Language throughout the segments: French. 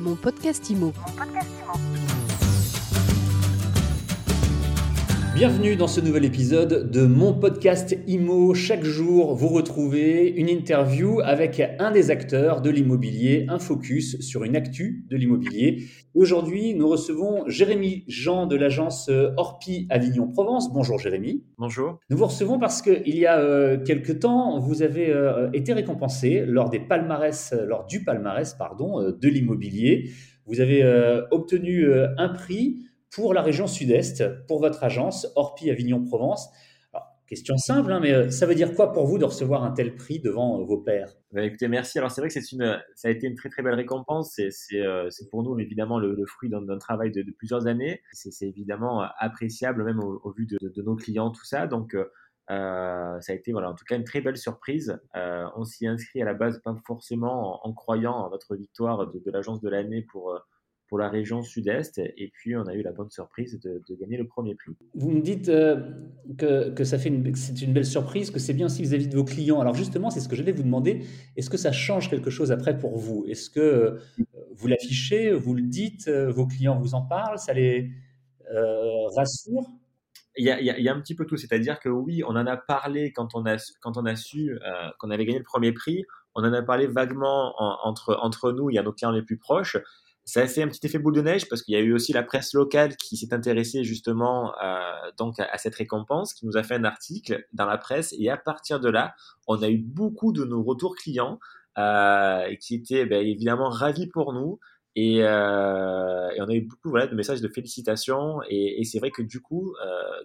Mon podcast IMO. Bienvenue dans ce nouvel épisode de mon podcast IMO. Chaque jour, vous retrouvez une interview avec un des acteurs de l'immobilier, un focus sur une actu de l'immobilier. Aujourd'hui, nous recevons Jérémy Jean de l'agence Orpi Avignon Provence. Bonjour Jérémy. Bonjour. Nous vous recevons parce qu'il y a euh, quelques temps, vous avez euh, été récompensé lors des palmarès, lors du palmarès pardon, euh, de l'immobilier. Vous avez euh, obtenu euh, un prix pour la région sud-est, pour votre agence Orpi Avignon Provence. Alors, question simple, hein, mais euh, ça veut dire quoi pour vous de recevoir un tel prix devant euh, vos pairs? Bah, écoutez, merci. Alors c'est vrai que ça a été une très très belle récompense. C'est, euh, pour nous évidemment le, fruit d'un, travail de, plusieurs années. C'est, évidemment appréciable même au, vu de, nos clients tout ça. Donc ça a été voilà en tout cas une très belle surprise. On s'y inscrit à la base pas forcément en, en croyant en notre victoire de, l'agence de l'année pour pour la région sud-est et puis on a eu la bonne surprise de, de gagner le premier prix. Vous me dites euh, que, que ça fait une, c'est une belle surprise, que c'est bien aussi vis-à-vis de vos clients. Alors justement, c'est ce que j'allais vous demander. Est-ce que ça change quelque chose après pour vous? Est-ce que euh, vous l'affichez, vous le dites, euh, vos clients vous en parlent, ça les rassure? Il y, a, il, y a, il y a un petit peu tout, c'est-à-dire que oui, on en a parlé quand on a, quand on a su qu'on avait gagné le premier prix, on en a parlé vaguement en, entre, entre nous et à nos clients les plus proches. Ça a fait un petit effet boule de neige parce qu'il y a eu aussi la presse locale qui s'est intéressée justement euh, donc à, à, cette récompense, qui nous a fait un article dans la presse et à partir de là, on a eu beaucoup de nos retours clients euh, qui étaient ben, évidemment ravis pour nous. Et, euh, on a eu beaucoup de messages de félicitations. Et, c'est vrai que du coup,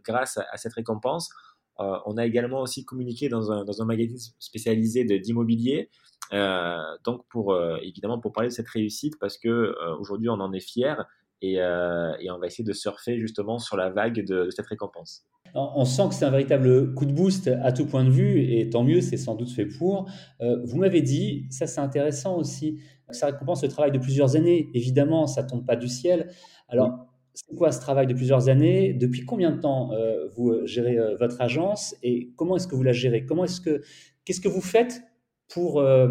grâce à, à, cette récompense, euh, on a également aussi communiqué dans un, dans un magazine spécialisé d'immobilier. Euh, donc pour euh, évidemment pour parler de cette réussite parce que aujourd'hui on en est fier et, et, on va essayer de surfer justement sur la vague de, de cette récompense. On sent que c'est un véritable coup de boost à tout point de vue et tant mieux, c'est sans doute fait pour. vous m'avez dit, ça c'est intéressant aussi, ça récompense le travail de plusieurs années. Évidemment, ça tombe pas du ciel. Alors, oui. C'est quoi ce travail de plusieurs années? Depuis combien de temps euh, vous gérez euh, votre agence? Et comment est-ce que vous la gérez? Comment est-ce que qu'est-ce que vous faites pour euh,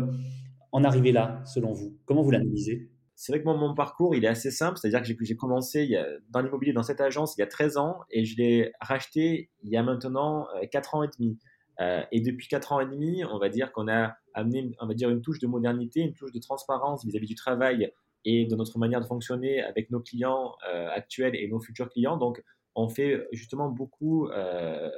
en arriver là, selon vous? Comment vous l'analysez? C'est vrai que mon parcours, il est assez simple. C'est-à-dire que j'ai commencé dans l'immobilier, dans cette agence, il y a 13 ans et je l'ai racheté il y a maintenant 4 ans et demi. Euh, et depuis 4 ans et demi, on va dire qu'on a amené, on va dire, une touche de modernité, une touche de transparence vis-à-vis -vis du travail et de notre manière de fonctionner avec nos clients euh, actuels et nos futurs clients. Donc, on fait justement beaucoup euh,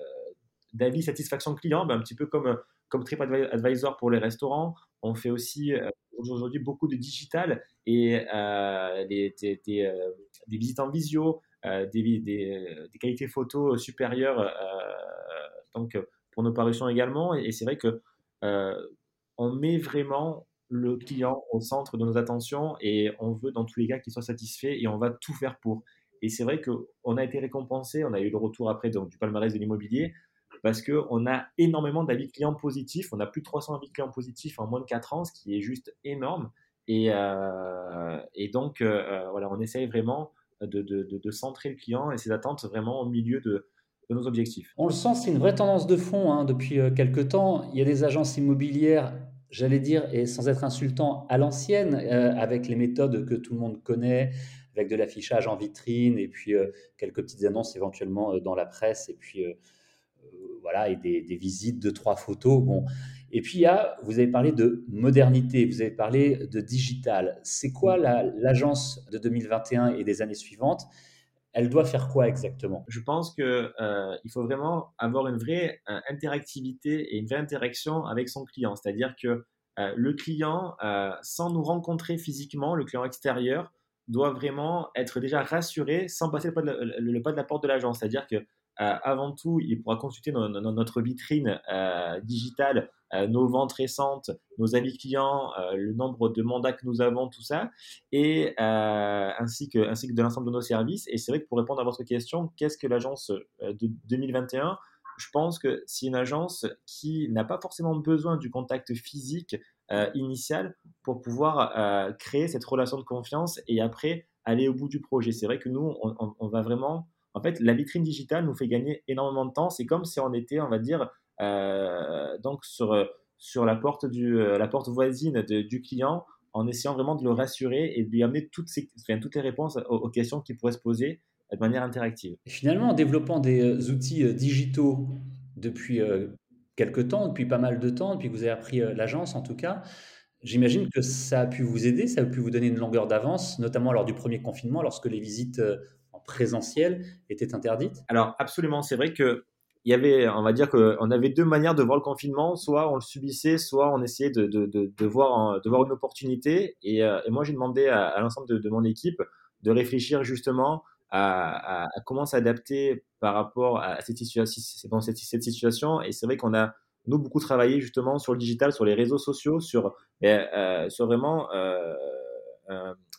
d'avis satisfaction client, ben, un petit peu comme, comme TripAdvisor pour les restaurants. On fait aussi aujourd'hui beaucoup de digital et euh, des, des, euh, visites en visio, euh, des, qualités photos supérieures donc pour nos parutions également. Et, et c'est vrai que on met vraiment le client au centre de nos attentions et on veut dans tous les cas qu'il soit satisfait et on va tout faire pour. Et c'est vrai qu'on a été récompensé, on a eu le retour après donc, du palmarès de l'immobilier, parce qu'on a énormément d'avis clients positifs. On a plus de 300 avis clients positifs en moins de 4 ans, ce qui est juste énorme. Et, euh, et donc, euh, voilà, on essaye vraiment de, de, de, centrer le client et ses attentes vraiment au milieu de, de nos objectifs. On le sent, c'est une vraie tendance de fond hein, depuis euh, quelques temps. Il y a des agences immobilières, j'allais dire, et sans être insultant, à l'ancienne, euh, avec les méthodes que tout le monde connaît, avec de l'affichage en vitrine et puis euh, quelques petites annonces éventuellement euh, dans la presse et puis voilà, et des, des, visites de trois photos. Bon. Et puis, il y a, vous avez parlé de modernité, vous avez parlé de digital. C'est quoi l'agence la, de 2021 et des années suivantes? Elle doit faire quoi exactement? Je pense qu'il euh, faut vraiment avoir une vraie euh, interactivité et une vraie interaction avec son client. C'est-à-dire que euh, le client, sans nous rencontrer physiquement, le client extérieur, doit vraiment être déjà rassuré sans passer le pas de la, le, pas de la porte de l'agence. C'est-à-dire que avant tout, il pourra consulter no, notre vitrine euh, digitale, euh, nos ventes récentes, nos avis clients, le nombre de mandats que nous avons, tout ça, et ainsi que de l'ensemble de nos services. Et c'est vrai que pour répondre à votre question, qu'est-ce que l'agence de 2021 je pense que c'est une agence qui n'a pas forcément besoin du contact physique euh, initial pour pouvoir euh, créer cette relation de confiance et après aller au bout du projet. C'est vrai que nous, on, va vraiment en fait, la vitrine digitale nous fait gagner énormément de temps. C'est comme si on était, on va dire, euh, donc sur, sur la, porte du, la porte voisine du client en essayant vraiment de le rassurer et de lui amener toutes, ces, toutes les réponses aux, questions qui pourraient se poser de manière interactive. Finalement, en développant des euh, outils euh, digitaux depuis euh, quelques temps, depuis pas mal de temps, depuis que vous avez appris l'agence en tout cas, j'imagine que ça a pu vous aider, ça a pu vous donner une longueur d'avance, notamment lors du premier confinement, lorsque les visites présentiel étaient interdites. Alors absolument, c'est vrai que il y avait, on va dire qu'on avait deux manières de voir le confinement. Soit on le subissait, soit on essayait de, voir, de voir une opportunité. Et, euh, moi, j'ai demandé à, l'ensemble de, mon équipe de réfléchir justement à, comment s'adapter par rapport à cette situation. Dans cette, situation. Et c'est vrai qu'on a, nous, beaucoup travaillé justement sur le digital, sur les réseaux sociaux, sur, euh, euh vraiment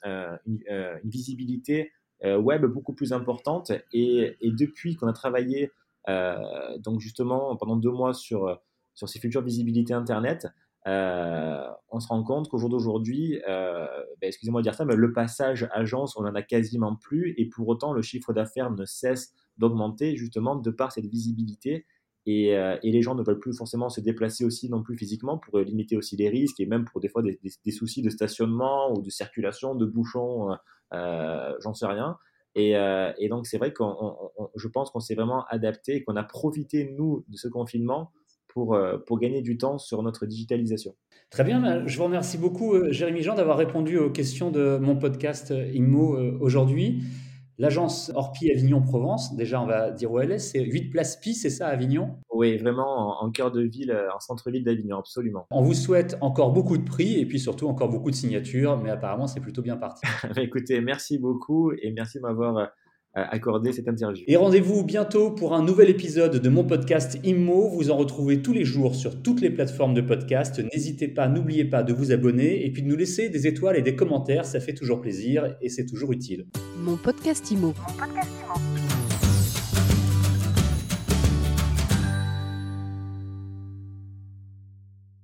une, visibilité web beaucoup plus importante. Et, depuis qu'on a travaillé euh, donc justement, pendant deux mois sur, sur ces futures visibilités Internet, euh, on se rend compte qu'au jour d'aujourd'hui, euh, ben, excusez-moi de dire ça, mais le passage agence, on n'en a quasiment plus, et pour autant, le chiffre d'affaires ne cesse d'augmenter justement de par cette visibilité. Et, et, les gens ne veulent plus forcément se déplacer aussi non plus physiquement pour limiter aussi les risques et même pour des fois des, des, soucis de stationnement ou de circulation, de bouchons, j'en sais rien. Euh, et, donc, c'est vrai que je pense qu'on s'est vraiment adapté et qu'on a profité, nous, de ce confinement pour, euh, pour gagner du temps sur notre digitalisation. Très bien, ben, je vous remercie beaucoup, euh, Jérémy Jean, d'avoir répondu aux questions de mon podcast IMO aujourd'hui. L'agence Orpi Avignon-Provence, déjà on va dire où elle est, c'est 8 places Pi, c'est ça Avignon? Oui, vraiment en, cœur de ville, euh, en centre-ville d'Avignon, absolument. On vous souhaite encore beaucoup de prix et puis surtout encore beaucoup de signatures, mais apparemment c'est plutôt bien parti. Écoutez, merci beaucoup et merci de m'avoir euh, accorder cette interview. Et rendez-vous bientôt pour un nouvel épisode de mon podcast Immo. Vous en retrouvez tous les jours sur toutes les plateformes de podcast. N'hésitez pas, n'oubliez pas de vous abonner et puis de nous laisser des étoiles et des commentaires. Ça fait toujours plaisir et c'est toujours utile. Mon podcast Mon podcast Immo.